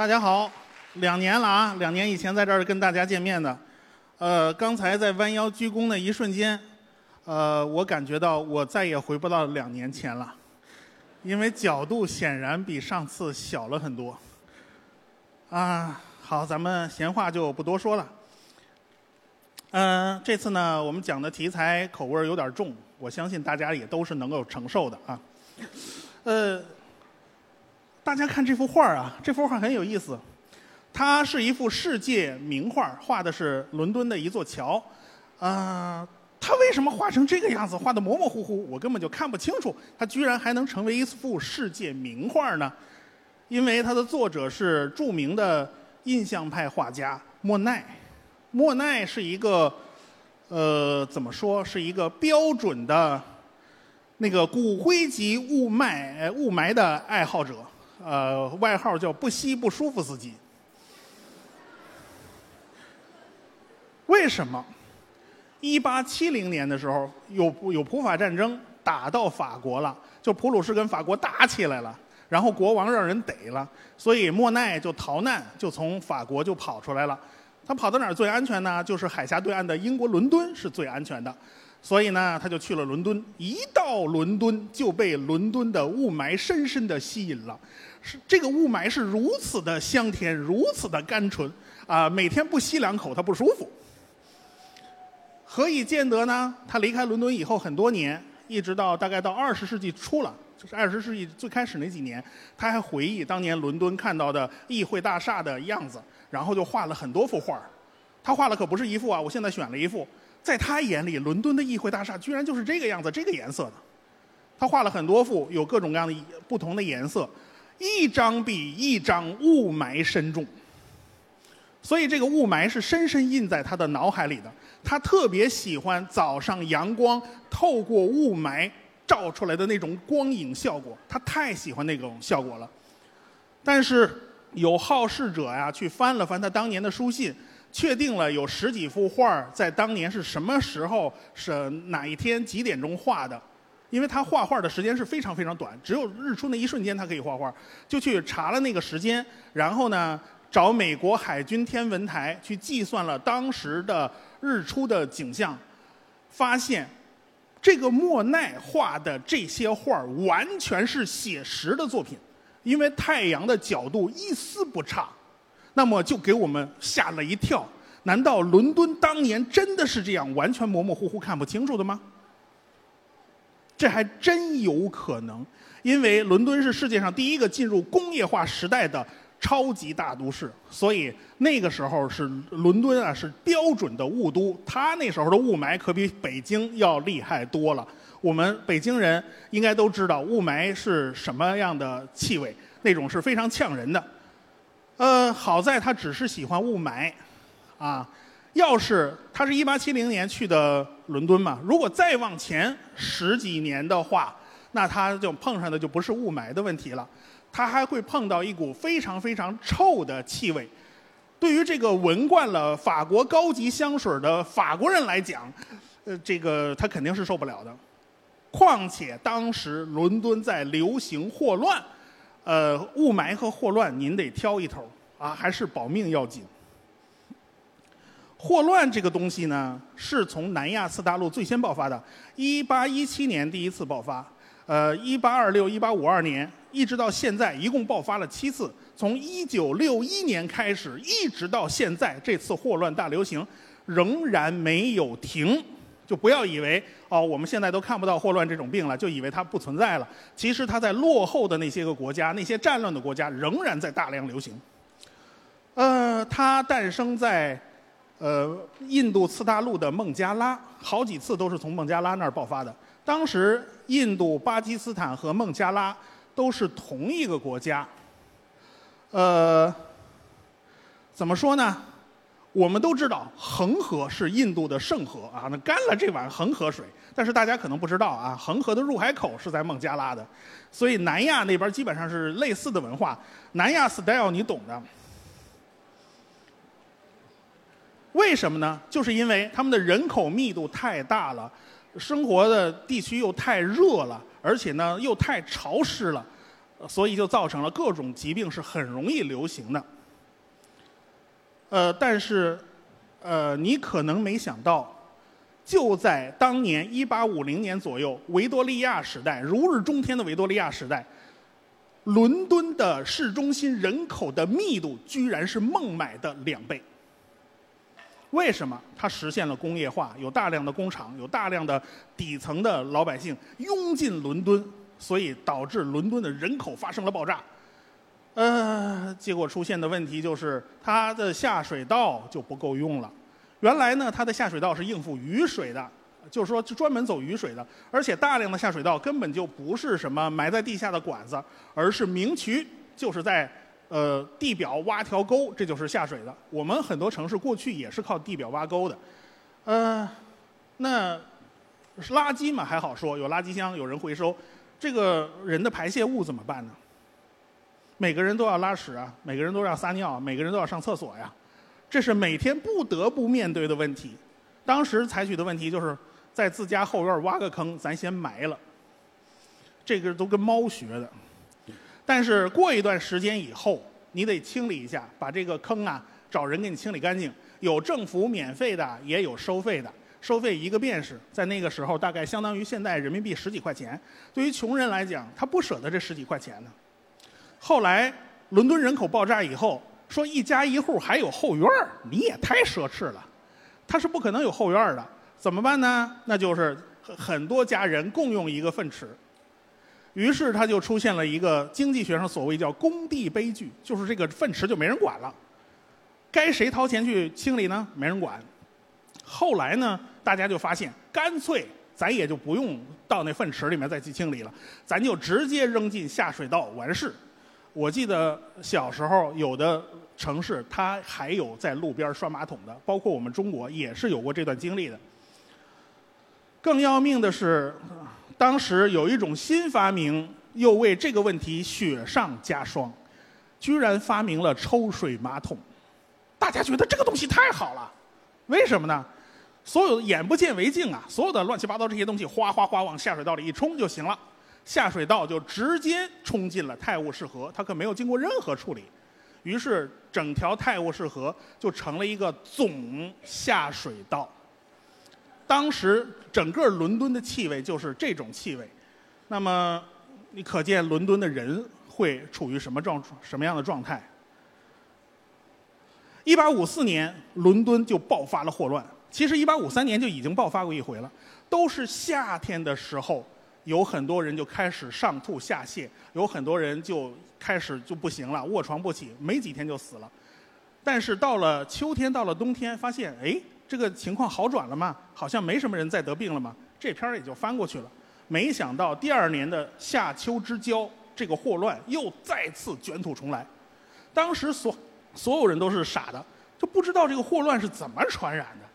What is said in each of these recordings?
大家好，两年了啊，两年以前在这儿跟大家见面的，呃，刚才在弯腰鞠躬的一瞬间，呃，我感觉到我再也回不到两年前了，因为角度显然比上次小了很多。啊，好，咱们闲话就不多说了。嗯、这次呢，我们讲的题材口味有点重，我相信大家也都是能够承受的啊。呃，大家看这幅画啊，这幅画很有意思，它是一幅世界名画，画的是伦敦的一座桥。啊、它为什么画成这个样子，画的模模糊糊，我根本就看不清楚，它居然还能成为一幅世界名画呢？因为它的作者是著名的印象派画家莫奈。莫奈是一个，呃，怎么说，是一个标准的那个骨灰级雾霾雾霾的爱好者，呃，外号叫不吸不舒服司机。为什么？一八七零年的时候，有有普法战争打到法国了，就普鲁士跟法国打起来了，然后国王让人逮了，所以莫奈就逃难，就从法国就跑出来了。他跑到哪儿最安全呢？就是海峡对岸的英国伦敦是最安全的，所以呢，他就去了伦敦。一到伦敦就被伦敦的雾霾深深的吸引了。是这个雾霾是如此的香甜，如此的甘醇啊、每天不吸两口他不舒服。何以见得呢？他离开伦敦以后很多年，一直到大概到二十世纪初了，就是二十世纪最开始那几年，他还回忆当年伦敦看到的议会大厦的样子，然后就画了很多幅画他画了可不是一幅啊，我现在选了一幅，在他眼里，伦敦的议会大厦居然就是这个样子，这个颜色的。他画了很多幅，有各种各样的不同的颜色，一张比一张雾霾深重。所以这个雾霾是深深印在他的脑海里的。他特别喜欢早上阳光透过雾霾照出来的那种光影效果，他太喜欢那种效果了。但是有好事者呀，去翻了翻他当年的书信，确定了有十几幅画儿在当年是什么时候、是哪一天几点钟画的。因为他画画的时间是非常非常短，只有日出那一瞬间他可以画画，就去查了那个时间，然后呢，找美国海军天文台去计算了当时的日出的景象，发现这个莫奈画的这些画儿完全是写实的作品，因为太阳的角度一丝不差，那么就给我们吓了一跳。难道伦敦当年真的是这样完全模模糊糊看不清楚的吗？这还真有可能，因为伦敦是世界上第一个进入工业化时代的超级大都市，所以那个时候是伦敦啊是标准的雾都，它那时候的雾霾可比北京要厉害多了。我们北京人应该都知道雾霾是什么样的气味，那种是非常呛人的。呃，好在他只是喜欢雾霾，啊，要是他是一八七零年去的伦敦嘛，如果再往前十几年的话，那他就碰上的就不是雾霾的问题了，他还会碰到一股非常非常臭的气味。对于这个闻惯了法国高级香水的法国人来讲，呃，这个他肯定是受不了的。况且当时伦敦在流行霍乱，呃，雾霾和霍乱您得挑一头啊，还是保命要紧。霍乱这个东西呢，是从南亚次大陆最先爆发的，一八一七年第一次爆发，呃，一八二六、一八五二年，一直到现在，一共爆发了七次。从一九六一年开始，一直到现在，这次霍乱大流行仍然没有停。就不要以为哦，我们现在都看不到霍乱这种病了，就以为它不存在了。其实它在落后的那些个国家、那些战乱的国家，仍然在大量流行。呃，它诞生在呃印度次大陆的孟加拉，好几次都是从孟加拉那儿爆发的。当时印度、巴基斯坦和孟加拉都是同一个国家。呃，怎么说呢？我们都知道恒河是印度的圣河啊，那干了这碗恒河水。但是大家可能不知道啊，恒河的入海口是在孟加拉的，所以南亚那边基本上是类似的文化。南亚 style 你懂的。为什么呢？就是因为他们的人口密度太大了，生活的地区又太热了，而且呢又太潮湿了。所以就造成了各种疾病是很容易流行的。呃，但是，呃，你可能没想到，就在当年一八五零年左右，维多利亚时代，如日中天的维多利亚时代，伦敦的市中心人口的密度居然是孟买的两倍。为什么？它实现了工业化，有大量的工厂，有大量的底层的老百姓涌进伦敦，所以导致伦敦的人口发生了爆炸。呃，结果出现的问题就是它的下水道就不够用了。原来呢，它的下水道是应付雨水的，就是说专门走雨水的，而且大量的下水道根本就不是什么埋在地下的管子，而是明渠，就是在。呃，地表挖条沟，这就是下水的。我们很多城市过去也是靠地表挖沟的。呃，那垃圾嘛还好说，有垃圾箱，有人回收。这个人的排泄物怎么办呢？每个人都要拉屎啊，每个人都要撒尿，每个人都要上厕所呀。这是每天不得不面对的问题。当时采取的问题就是在自家后院挖个坑，咱先埋了。这个都跟猫学的。但是过一段时间以后，你得清理一下，把这个坑啊找人给你清理干净。有政府免费的，也有收费的。收费一个便士，在那个时候大概相当于现在人民币十几块钱。对于穷人来讲，他不舍得这十几块钱呢。后来伦敦人口爆炸以后，说一家一户还有后院你也太奢侈了。他是不可能有后院的，怎么办呢？那就是很多家人共用一个粪池。于是他就出现了一个经济学上所谓叫“工地悲剧”，就是这个粪池就没人管了，该谁掏钱去清理呢？没人管。后来呢，大家就发现，干脆咱也就不用到那粪池里面再去清理了，咱就直接扔进下水道完事。我记得小时候有的城市，它还有在路边刷马桶的，包括我们中国也是有过这段经历的。更要命的是。当时有一种新发明，又为这个问题雪上加霜，居然发明了抽水马桶。大家觉得这个东西太好了，为什么呢？所有眼不见为净啊，所有的乱七八糟这些东西哗哗哗往下水道里一冲就行了，下水道就直接冲进了泰晤士河，它可没有经过任何处理。于是整条泰晤士河就成了一个总下水道。当时整个伦敦的气味就是这种气味，那么你可见伦敦的人会处于什么状什么样的状态？一八五四年，伦敦就爆发了霍乱。其实一八五三年就已经爆发过一回了，都是夏天的时候，有很多人就开始上吐下泻，有很多人就开始就不行了，卧床不起，没几天就死了。但是到了秋天，到了冬天，发现哎。这个情况好转了吗？好像没什么人再得病了吗？这篇儿也就翻过去了。没想到第二年的夏秋之交，这个霍乱又再次卷土重来。当时所所有人都是傻的，就不知道这个霍乱是怎么传染的。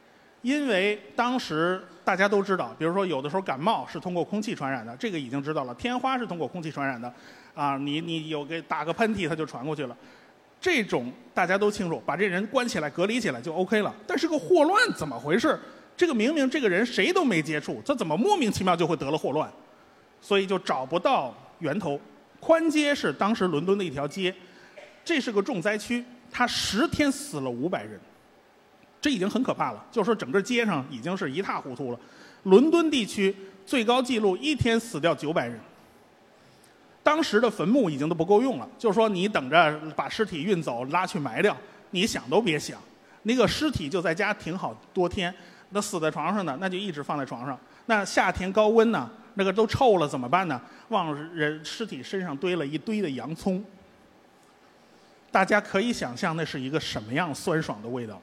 因为当时大家都知道，比如说有的时候感冒是通过空气传染的，这个已经知道了。天花是通过空气传染的，啊，你你有个打个喷嚏，它就传过去了。这种大家都清楚，把这人关起来、隔离起来就 OK 了。但是个霍乱怎么回事？这个明明这个人谁都没接触，他怎么莫名其妙就会得了霍乱？所以就找不到源头。宽街是当时伦敦的一条街，这是个重灾区，他十天死了五百人，这已经很可怕了。就是说整个街上已经是一塌糊涂了。伦敦地区最高记录一天死掉九百人。当时的坟墓已经都不够用了，就是说你等着把尸体运走拉去埋掉，你想都别想。那个尸体就在家挺好多天，那死在床上呢，那就一直放在床上。那夏天高温呢，那个都臭了怎么办呢？往人尸体身上堆了一堆的洋葱。大家可以想象那是一个什么样酸爽的味道。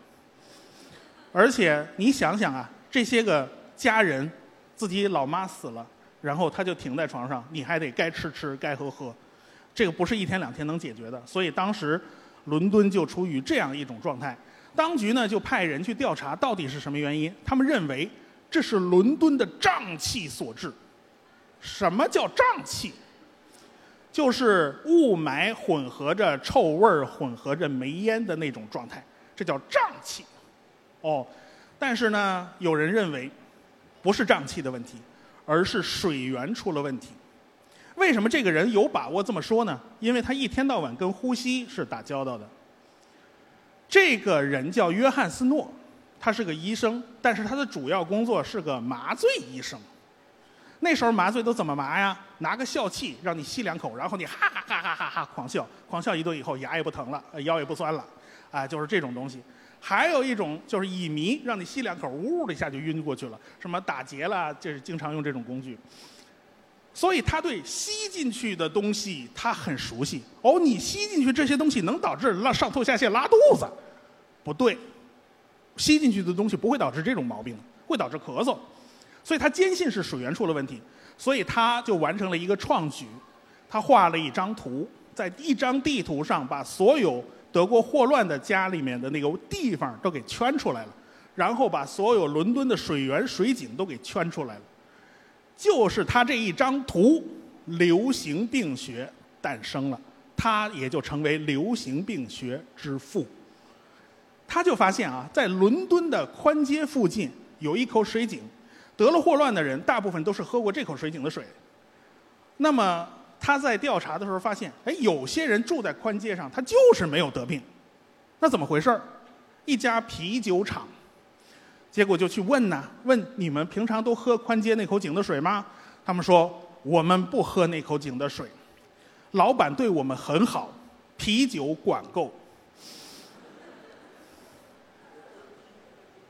而且你想想啊，这些个家人，自己老妈死了。然后他就停在床上，你还得该吃吃，该喝喝，这个不是一天两天能解决的。所以当时伦敦就处于这样一种状态，当局呢就派人去调查到底是什么原因。他们认为这是伦敦的瘴气所致。什么叫瘴气？就是雾霾混合着臭味儿，混合着煤烟的那种状态，这叫瘴气。哦，但是呢，有人认为不是胀气的问题。而是水源出了问题。为什么这个人有把握这么说呢？因为他一天到晚跟呼吸是打交道的。这个人叫约翰斯诺，他是个医生，但是他的主要工作是个麻醉医生。那时候麻醉都怎么麻呀？拿个笑气让你吸两口，然后你哈哈哈哈哈哈狂笑，狂笑一顿以后牙也不疼了，腰也不酸了，啊，就是这种东西。还有一种就是乙醚，让你吸两口，呜的一下就晕过去了。什么打结了，就是经常用这种工具。所以他对吸进去的东西他很熟悉。哦，你吸进去这些东西能导致拉上吐下泻、拉肚子？不对，吸进去的东西不会导致这种毛病，会导致咳嗽。所以他坚信是水源出了问题，所以他就完成了一个创举，他画了一张图，在一张地图上把所有得过霍乱的家里面的那个地方都给圈出来了，然后把所有伦敦的水源、水井都给圈出来了。就是他这一张图，流行病学诞生了，他也就成为流行病学之父。他就发现啊，在伦敦的宽街附近有一口水井，得了霍乱的人大部分都是喝过这口水井的水。那么他在调查的时候发现，哎，有些人住在宽街上，他就是没有得病，那怎么回事儿？一家啤酒厂。结果就去问呢，问你们平常都喝宽街那口井的水吗？他们说我们不喝那口井的水，老板对我们很好，啤酒管够，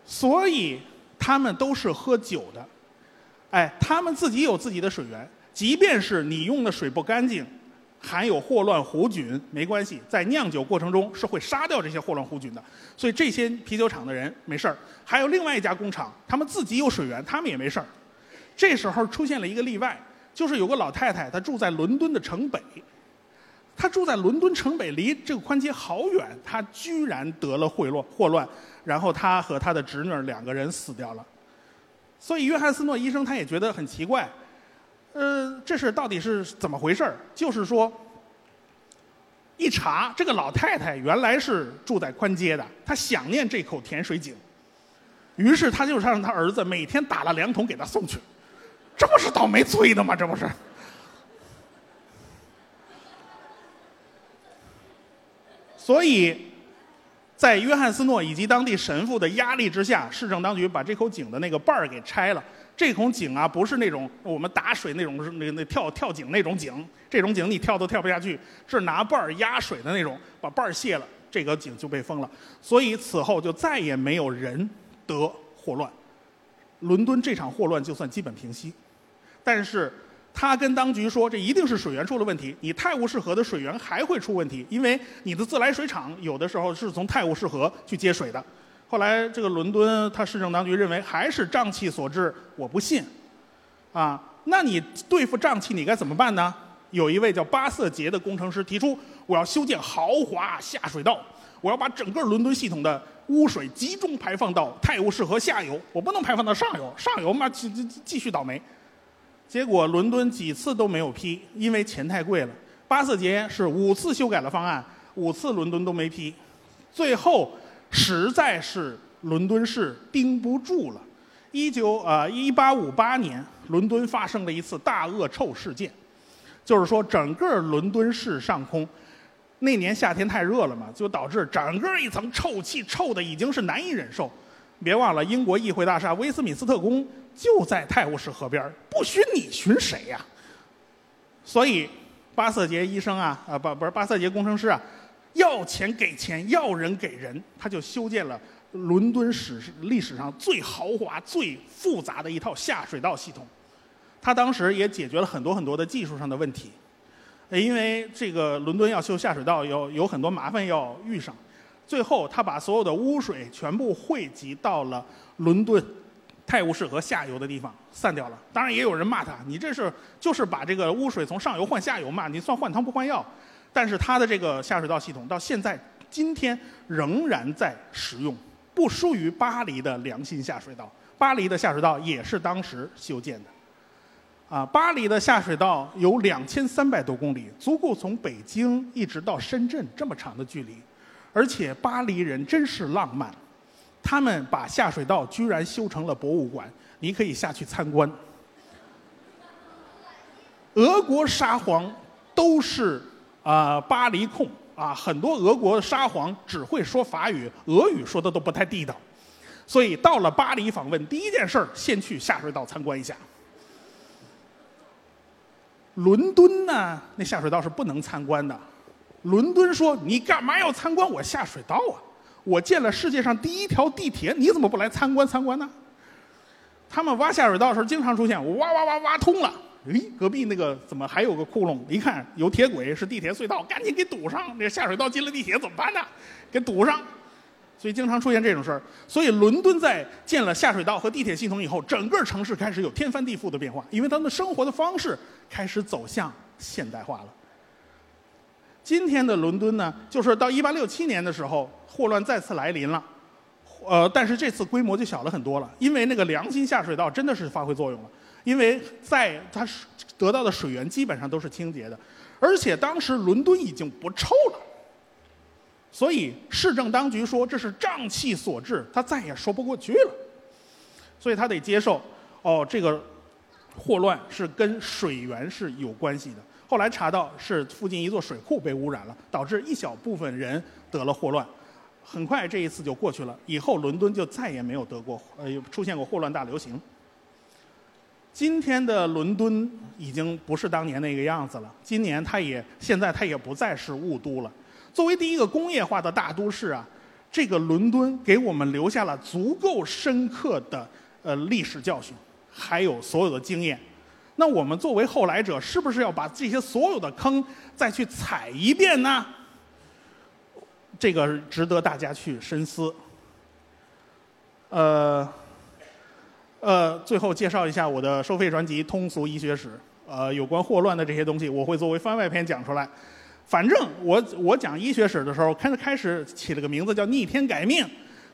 所以他们都是喝酒的。哎，他们自己有自己的水源，即便是你用的水不干净。含有霍乱弧菌没关系，在酿酒过程中是会杀掉这些霍乱弧菌的，所以这些啤酒厂的人没事儿。还有另外一家工厂，他们自己有水源，他们也没事儿。这时候出现了一个例外，就是有个老太太，她住在伦敦的城北，她住在伦敦城北，离这个宽街好远，她居然得了霍乱，霍乱，然后她和她的侄女两个人死掉了。所以约翰斯诺医生他也觉得很奇怪。呃，这是到底是怎么回事？就是说，一查这个老太太原来是住在宽街的，她想念这口甜水井，于是他就让他儿子每天打了两桶给她送去，这不是倒霉催的吗？这不是？所以，在约翰斯诺以及当地神父的压力之下，市政当局把这口井的那个瓣儿给拆了。这孔井啊，不是那种我们打水那种，那那跳跳井那种井。这种井你跳都跳不下去，是拿瓣儿压水的那种，把瓣儿卸了，这个井就被封了。所以此后就再也没有人得霍乱，伦敦这场霍乱就算基本平息。但是他跟当局说，这一定是水源出了问题。你泰晤士河的水源还会出问题，因为你的自来水厂有的时候是从泰晤士河去接水的。后来，这个伦敦他市政当局认为还是瘴气所致，我不信，啊，那你对付瘴气你该怎么办呢？有一位叫巴瑟杰的工程师提出，我要修建豪华下水道，我要把整个伦敦系统的污水集中排放到泰晤士河下游，我不能排放到上游，上游嘛继继继续倒霉。结果伦敦几次都没有批，因为钱太贵了。巴瑟杰是五次修改了方案，五次伦敦都没批，最后。实在是伦敦市盯不住了。一九呃一八五八年，伦敦发生了一次大恶臭事件，就是说整个伦敦市上空，那年夏天太热了嘛，就导致整个一层臭气，臭的已经是难以忍受。别忘了，英国议会大厦威斯敏斯特宫就在泰晤士河边不熏你熏谁呀？所以，巴瑟杰医生啊，啊不不是巴瑟杰工程师啊。要钱给钱，要人给人，他就修建了伦敦史历史上最豪华、最复杂的一套下水道系统。他当时也解决了很多很多的技术上的问题，因为这个伦敦要修下水道，有有很多麻烦要遇上。最后，他把所有的污水全部汇集到了伦敦泰晤士河下游的地方散掉了。当然，也有人骂他：“你这是就是把这个污水从上游换下游嘛？你算换汤不换药。”但是它的这个下水道系统到现在今天仍然在使用，不输于巴黎的良心下水道。巴黎的下水道也是当时修建的，啊，巴黎的下水道有两千三百多公里，足够从北京一直到深圳这么长的距离。而且巴黎人真是浪漫，他们把下水道居然修成了博物馆，你可以下去参观。俄国沙皇都是啊、巴黎控啊，很多俄国沙皇只会说法语，俄语说的都不太地道。所以到了巴黎访问，第一件事儿先去下水道参观一下。伦敦呢，那下水道是不能参观的。伦敦说：“你干嘛要参观我下水道啊？我建了世界上第一条地铁，你怎么不来参观参观呢？”他们挖下水道的时候，经常出现我挖挖挖挖通了，诶，隔壁那个怎么还有个窟窿？一看有铁轨，是地铁隧道，赶紧给堵上。这下水道进了地铁怎么办呢？给堵上。所以经常出现这种事儿。所以伦敦在建了下水道和地铁系统以后，整个城市开始有天翻地覆的变化，因为他们的生活的方式开始走向现代化了。今天的伦敦呢，就是到一八六七年的时候，霍乱再次来临了。呃，但是这次规模就小了很多了，因为那个良心下水道真的是发挥作用了，因为在它得到的水源基本上都是清洁的，而且当时伦敦已经不臭了，所以市政当局说这是瘴气所致，他再也说不过去了，所以他得接受哦，这个霍乱是跟水源是有关系的。后来查到是附近一座水库被污染了，导致一小部分人得了霍乱。很快这一次就过去了，以后伦敦就再也没有得过呃出现过霍乱大流行。今天的伦敦已经不是当年那个样子了，今年它也现在它也不再是雾都了。作为第一个工业化的大都市啊，这个伦敦给我们留下了足够深刻的呃历史教训，还有所有的经验。那我们作为后来者，是不是要把这些所有的坑再去踩一遍呢？这个值得大家去深思。呃，最后介绍一下我的收费专辑《通俗医学史》。呃，有关霍乱的这些东西，我会作为番外篇讲出来。反正我我讲医学史的时候，开始开始起了个名字叫“逆天改命”，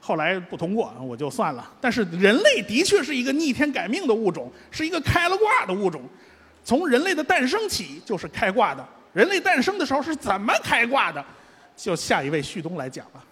后来不通过，我就算了。但是人类的确是一个逆天改命的物种，是一个开了挂的物种。从人类的诞生起就是开挂的。人类诞生的时候是怎么开挂的？就下一位旭东来讲吧。